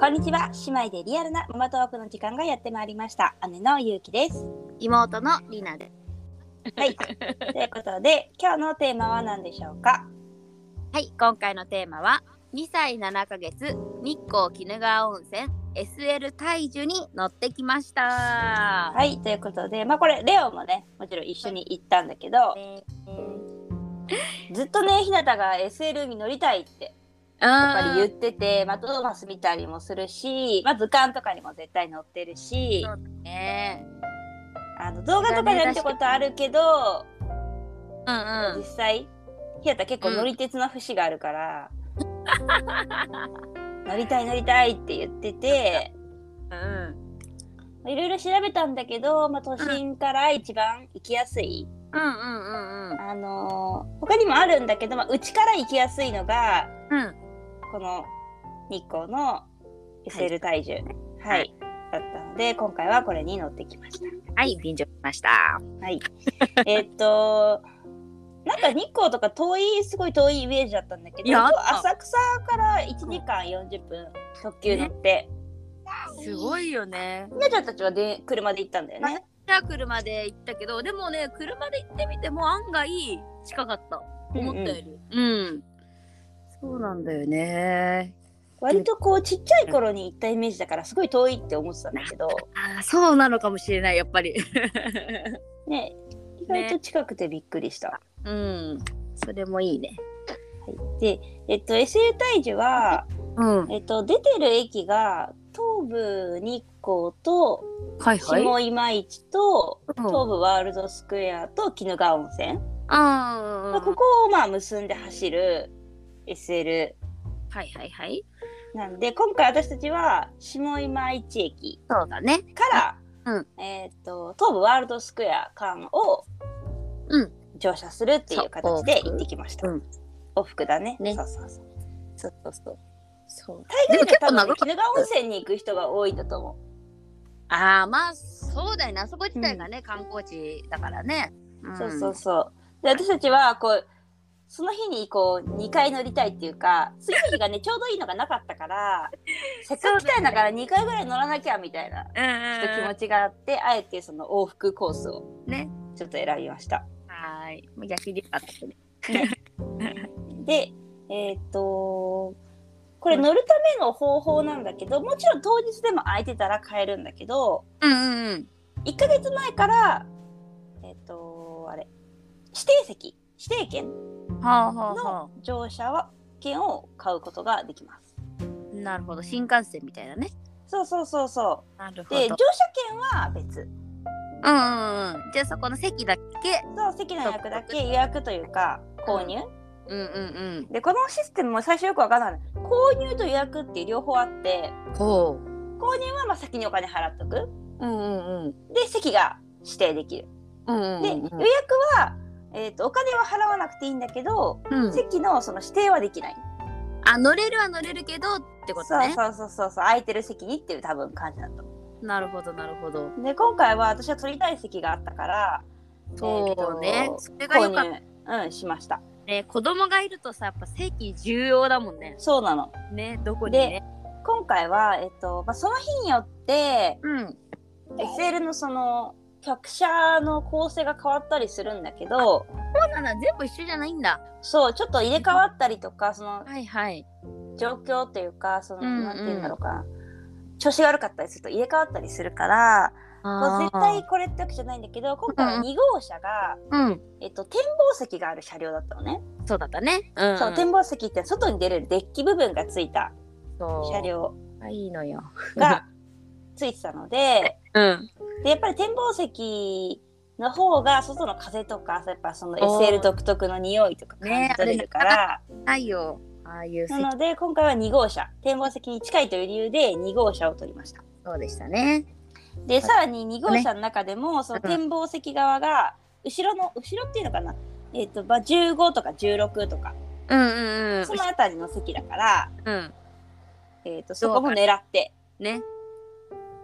こんにちは。姉妹でリアルなママトークの時間がやってまいりました。姉のゆうきです。妹のりなではい。ということで今日のテーマは何でしょうか？はい。今回のテーマは2歳7ヶ月日光鬼怒川温泉 SL 大樹に乗ってきました。はい。ということでまあこれレオもねもちろん一緒に行ったんだけど、ね。ずっとねひなたが SL に乗りたいってやっぱり言ってて、まあ、トーマス見たりもするし、まあ、図鑑とかにも絶対載ってるしね。あの動画とかで見たことあるけど、うんうん。実際ひなた結構乗り鉄の節があるから、乗りたい乗りたいって言っててうんいろいろ調べたんだけど、まあ、都心から一番行きやすい、うんうんうんうん。あのー他にもあるんだけど、まあ、うちから行きやすいのがうんこの日光の SL 体重、はい。はい。だったので今回はこれに乗ってきました。はい便乗しました。はい。えっと、なんか日光とか遠い、すごい遠いイメージだったんだけど、浅草から1時間40分特急乗って、すごいよね。ひなちゃんたちはで車で行ったんだよね。じゃあ車で行ったけどでもね車で行ってみても案外近かった。思ったより。うん、そうなんだよね。割とこうちっちゃい頃に行ったイメージだからすごい遠いって思ってたんだけど、あーそうなのかもしれないやっぱり。ね、意外と近くてびっくりした。うんそれもいいね。はい、で、えっと、SL 大樹は、うん。えっと、出てる駅が東武日光とはい下今市と、うん。東武ワールドスクエアと鬼怒川温泉、あまあここをまあ結んで走る SL はいはいはい。なんで今回私たちは下今市駅そうだね。から、うん。えっと東武ワールドスクエア間をうん。乗車するっていう形で行ってきました。うん。往復だね。ね。そうそうそう。そう。そうそうそう大概で多分鬼怒川温泉に行く人が多いんだと思う。ああまあそうだよね。あそこ自体がね、観光地だからね、ん。そうそうそう。で私たちはこうその日にこう2回乗りたいっていうか次の日がね ちょうどいいのがなかったからせっかく来たんだから2回ぐらい乗らなきゃみたいなうんちょっと気持ちがあってあえてその往復コースをね。ちょっと選びました。はーい逆によかったね。でえーっとこれ乗るための方法なんだけどもちろん当日でも空いてたら買えるんだけどうんうんうん。1ヶ月前からえーっとあれ指定席指定券の乗車は券を買うことができます。あなるほど。新幹線みたいなね。そうそうそうそなるう。で乗車券は別。うんうんうん。じゃあそこの席だけ。そう席の予約だけ予約というか購入。うん。うんでこのシステムも最初よくわかんない。の購入と予約って両方あって。う。んほ購入はまあ先にお金払っとく。ううんうんうん。で席が指定できる。うんうんで、うん。予約は、えー、とお金は払わなくていいんだけど、うん。席のその指定はできない。あ乗れるは乗れるけどってことね。そうそうそうそう空いてる席にっていう多分感じだと。思なるほどなるほど。う。で今回は私は取りたい席があったからそうね、それがよかうんしました。たね子供がいるとさやっぱ席重要だもんね。そうなの。ねどこにね。今回は、えっとまあ、その日によってうん。SL のその客車の構成が変わったりするんだけどそうなんだ。全部一緒じゃないんだ。そうちょっと入れ替わったりとかそのはいはい。状況っていうかその、うんうん。なんて言うんだろうか。な調子が悪かったりすると入れ替わったりするから絶対これってわけじゃないんだけど今回はうん2号車が、うん。えっと、展望席がある車両だったのね、そうだったね。うんそう展望席って外に出れるデッキ部分がついたそう。車両。いいのよ。がついてたのでうん。でやっぱり展望席の方が外の風とかやっぱその SL 独特の匂いとか感じ取れるから、ないよ。ああいう席。なので今回は2号車。展望席に近いという理由で2号車を取りました。そうでしたね。でさらに2号車の中でもそのうん。展望席側が後ろの後ろっていうのかな、えっとまあ、15とか16とか。うんうんうん。その辺りの席だから、うん。えっとそこも狙って。ね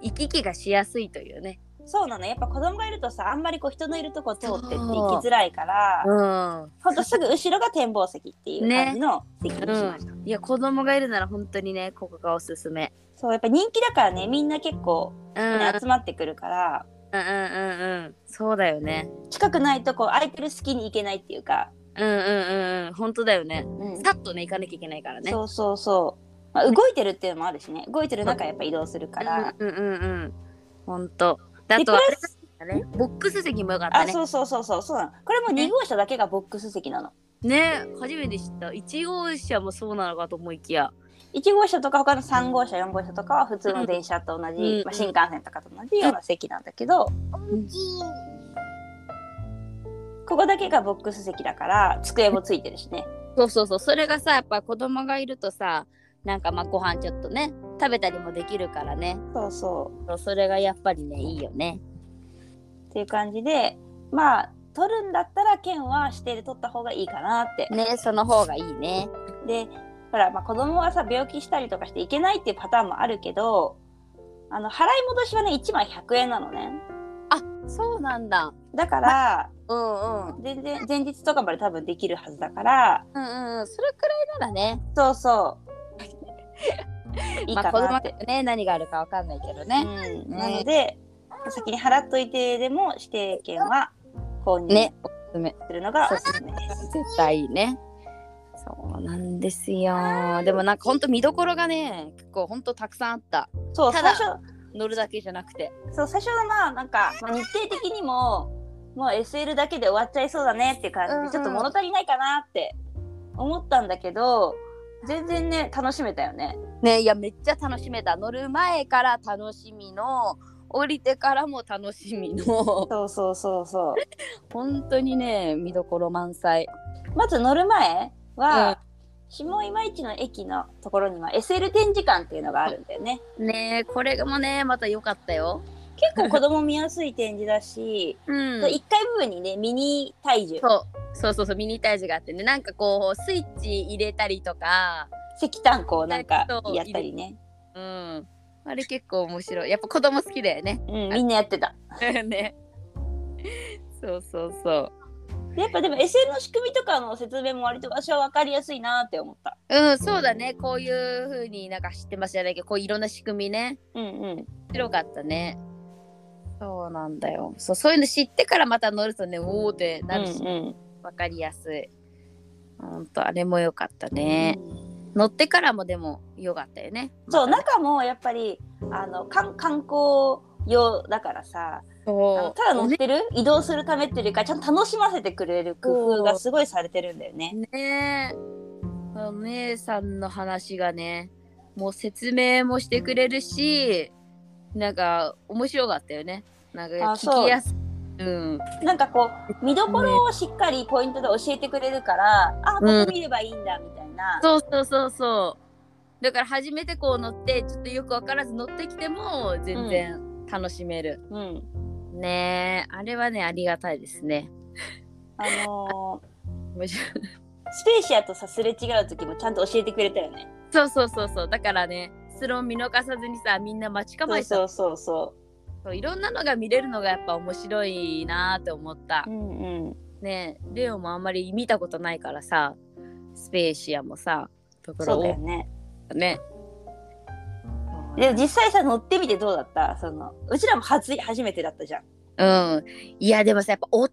行き来がしやすいというね。そうなの。やっぱ子供がいるとさあんまりこう人のいるとこ通ってって行きづらいからうん。ほんとすぐ後ろが展望席っていう感じの席にしました。いや子供がいるなら本当にねここがおすすめ。そそうやっぱ人気だからねみんな結構、うん。ね集まってくるから。うんうんうんうん。そうだよね。近くないとこう空いてる隙に行けないっていうか、うんうんうんうん。本当だよね。うん。さっとね行かなきゃいけないからね。そうそうそう、まあ、動いてるっていうのもあるしね。動いてる中やっぱ移動するから、うんうんうんうん。本当だでとあれ？ボックス席もよかったね。あそうそうそうそう。そうなの。これも2号車だけがボックス席なの。ね初めて知った。1号車もそうなのかと思いきや。1号車とか他の3号車4号車とかは普通の電車と同じ、うんまあ、新幹線とかと同じような席なんだけど、ここだけがボックス席だから机もついてるしね。そうそうそう。それがさやっぱ子供がいるとさなんかまあご飯ちょっとね食べたりもできるからね。そうそそうそれがやっぱりねいいよね。うっていう感じでまあ取るんだったら券は指定で取った方がいいかなって。ねその方がいいね。でほら、まあ、子供はさ病気したりとかしていけないっていうパターンもあるけどあの払い戻しはね1枚100円なのね。あそうなんだ。だからうんうん。全然前日とかまで多分できるはずだから。うんうん。それくらいならね。そうそういいまあ子供って、ね何があるかわかんないけどね、うん、ね。なので先に払っといてでも指定券は購入すすめするのがおすすめ。です。絶対いいねそうなんですよ。でもなんかほんと見どころがね結構ほんとたくさんあった。そうただ最初。乗るだけじゃなくて。そう最初はまあなんか、まあ、日程的にももう SL だけで終わっちゃいそうだねっていう感じ。で、うんうん。ちょっと物足りないかなって思ったんだけど全然ね楽しめたよね。ねいやめっちゃ楽しめた。乗る前から楽しみの降りてからも楽しみの。そうそうそうそう。本当にね見どころ満載。まず乗る前は、うん。下今市の駅のところには SL 展示館っていうのがあるんだよね。ねこれもねまた良かったよ。結構子供見やすい展示だし、うん。1階部分にねミニ体重。そうそうそうそうミニタイジがあってね。なんかこうスイッチ入れたりとか。石炭こうなんかやったりね。うん。あれ結構面白い。やっぱ子供好きだよね。うん、みんなやってた。ね。そうそうそう。でやっぱでも SL の仕組みとかの説明も割と私は分かりやすいなって思った。うんそうだね。こういう風になんか知ってますじゃないけどこういろんな仕組みね。うんうん。面白かったね。そうなんだよ。そうそういうの知ってからまた乗るとねおおってなるし、うんうんわかりやすい。ほんとあれも良かったね、乗ってからもでも良かったよね。そう中もやっぱりあの観観光用だからさそう。ただ乗ってる、移動するためっていうかちゃんと楽しませてくれる工夫がすごいされてるんだよね。ねえ。お姉さんの話がねもう説明もしてくれるしなんか面白かったよね。なんかあ聞きやすいうん。なんかこう見どころをしっかりポイントで教えてくれるから、あここ見ればいいんだみたいな。そうそうそうそう。だから初めてこう乗ってちょっとよく分からず乗ってきても全然楽しめる、うん、ねえあれはねありがたいですね。あのースペーシアとさすれ違う時もちゃんと教えてくれたよね。そうそうそうそう。だからねそれを見逃さずにさみんな待ち構えてたそうそうそうそういろんなのが見れるのがやっぱ面白いなって思ったそう。うんうん。ねレオもあんまり見たことないからさスペーシアもさところそうだよね。ねで実際さ乗ってみてどうだった？そのうちらも初初めてだったじゃん。うんいやでもさやっぱ音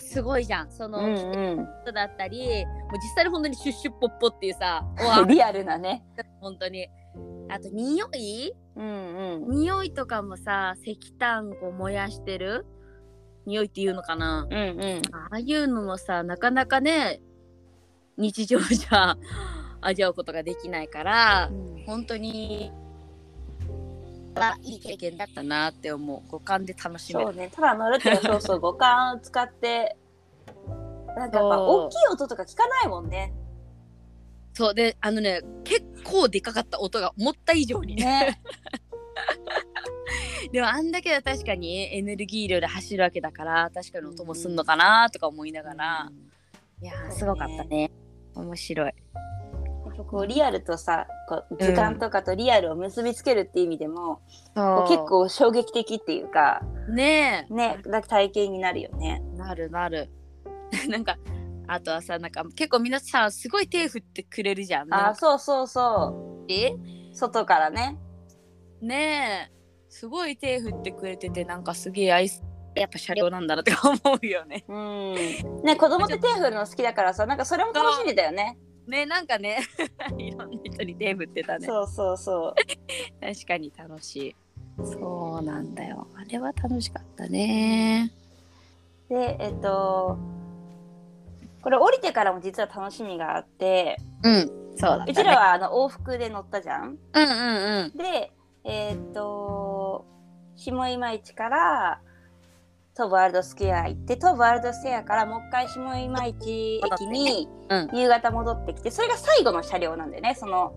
すごいじゃんその、うんうん。音だったりもう実際に本当にシュッシュッポッポっていうさ リアルなね。本当にあと匂い？うんうん。匂いとかもさ石炭を燃やしてる？匂いっていうのかな？うんうん。ああいうのもさなかなかね日常じゃ 味わうことができないから本当にいい経験だったなって思う五感で楽しめるそうね。ただ乗るってそうそう五感を使ってなんかやっぱ大きい音とか聞かないもんね。そうであのね結構でかかった音が思った以上に。ね。でもあんだけは確かにエネルギー量で走るわけだから確かに音もすんのかなとか思いながら、いやーすごかったね。面白い。こうリアルとさこう図鑑とかとリアルを結びつけるっていう意味でも、こう結構衝撃的っていうかねえ。ねだ体験になるよね。なるなる。なんかあとはさなんか結構皆さんすごい手振ってくれるじゃんあそうそうそえ？う外からね。ねえすごい手振ってくれててなんかすげえ愛すやっぱ車両なんだなって思うよね。うん。ね子供って手振るの好きだからさなんかそれも楽しみだよね。ねなんかね いろんな人に手振ってたね。そうそうそう。確かに楽しい。そうなんだよ。あれは楽しかったね。でえっとこれ降りてからも実は楽しみがあってうんそうだね。うちらはあの往復で乗ったじゃん。うんうんうん。でえっと下今市から東武ワールドスクエア行って東武ワールドスクエアからもう一回下今市駅にうん夕方戻ってきてそれが最後の車両なんだよねその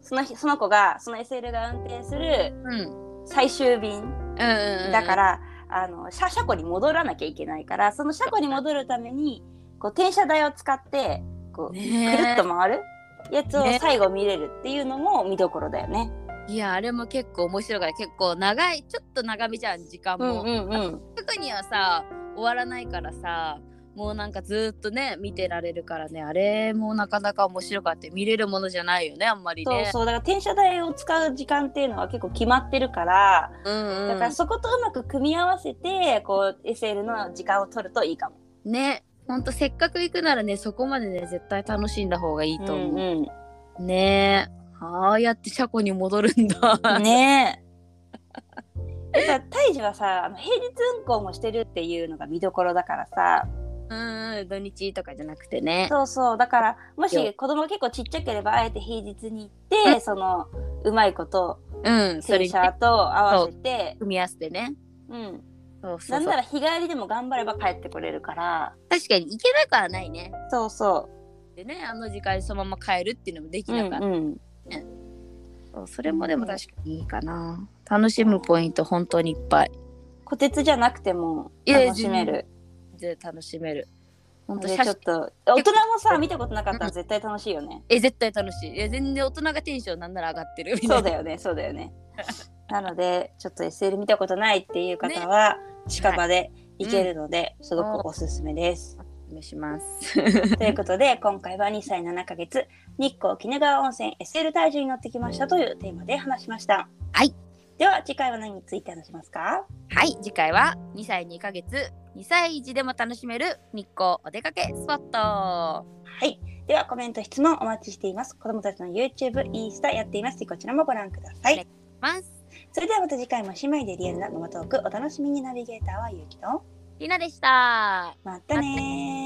その日その子がその SL が運転するうん最終便うんうんうん。だから、あの車車庫に戻らなきゃいけないからその車庫に戻るためにこう転車台を使ってこう、ねえくるっと回るやつをね最後見れるっていうのも見どころだよね。いやあれも結構面白いから結構長いちょっと長めじゃん時間も。うんうん。すぐにはさ終わらないからさもうなんかずっとね見てられるからねあれもなかなか面白かった見れるものじゃないよねあんまりね。そうそうだから転車台を使う時間っていうのは結構決まってるから、うんうん、だからそことうまく組み合わせてこう SL の時間を取るといいかも。ねほんとせっかく行くならねそこまでね絶対楽しんだ方がいいと思う。うんねえああやって車庫に戻るんだ。うん、ねえ。だから胎児はさあの平日運行もしてるっていうのが見どころだからさうんうん土日とかじゃなくてね。そうそうだからもよし子供が結構ちっちゃければあえて平日に行って、そのうまいことうんそれに洗車と合わせて組み合わせてね。うんそうそうそうなんなら日帰りでも頑張れば帰ってこれるから確かに行けなくはないね。そうそでねあの時間にそのまま帰るっていうのもできう、うなんかった。うん、そうそれもでも確かにいいかな。楽しむポイント本当にいっぱい。虎鉄じゃなくてもいや楽しめるで楽しめる。本当で写真ちょっと大人もさ見たことなかったら絶対楽しいよね、え絶対楽しい。いや全然大人がテンションなんなら上がってるみたいな。そうだよねそうだよね なのでちょっと SL 見たことないっていう方は、近場で行けるので、すごくおすすめです。お願いします。ということで今回は2歳7ヶ月日光鬼怒川温泉 SL 体重に乗ってきましたというテーマで話しました。はい。では次回は何について話しますか？はい次回は2歳2ヶ月2歳児でも楽しめる日光お出かけスポット。はい。ではコメント質問お待ちしています。子供たちの YouTube、インスタやっていますこちらもご覧ください。ます。それではまた次回も姉妹でリアルなママトークお楽しみにナビゲーターはゆうきとりなでした。またねー。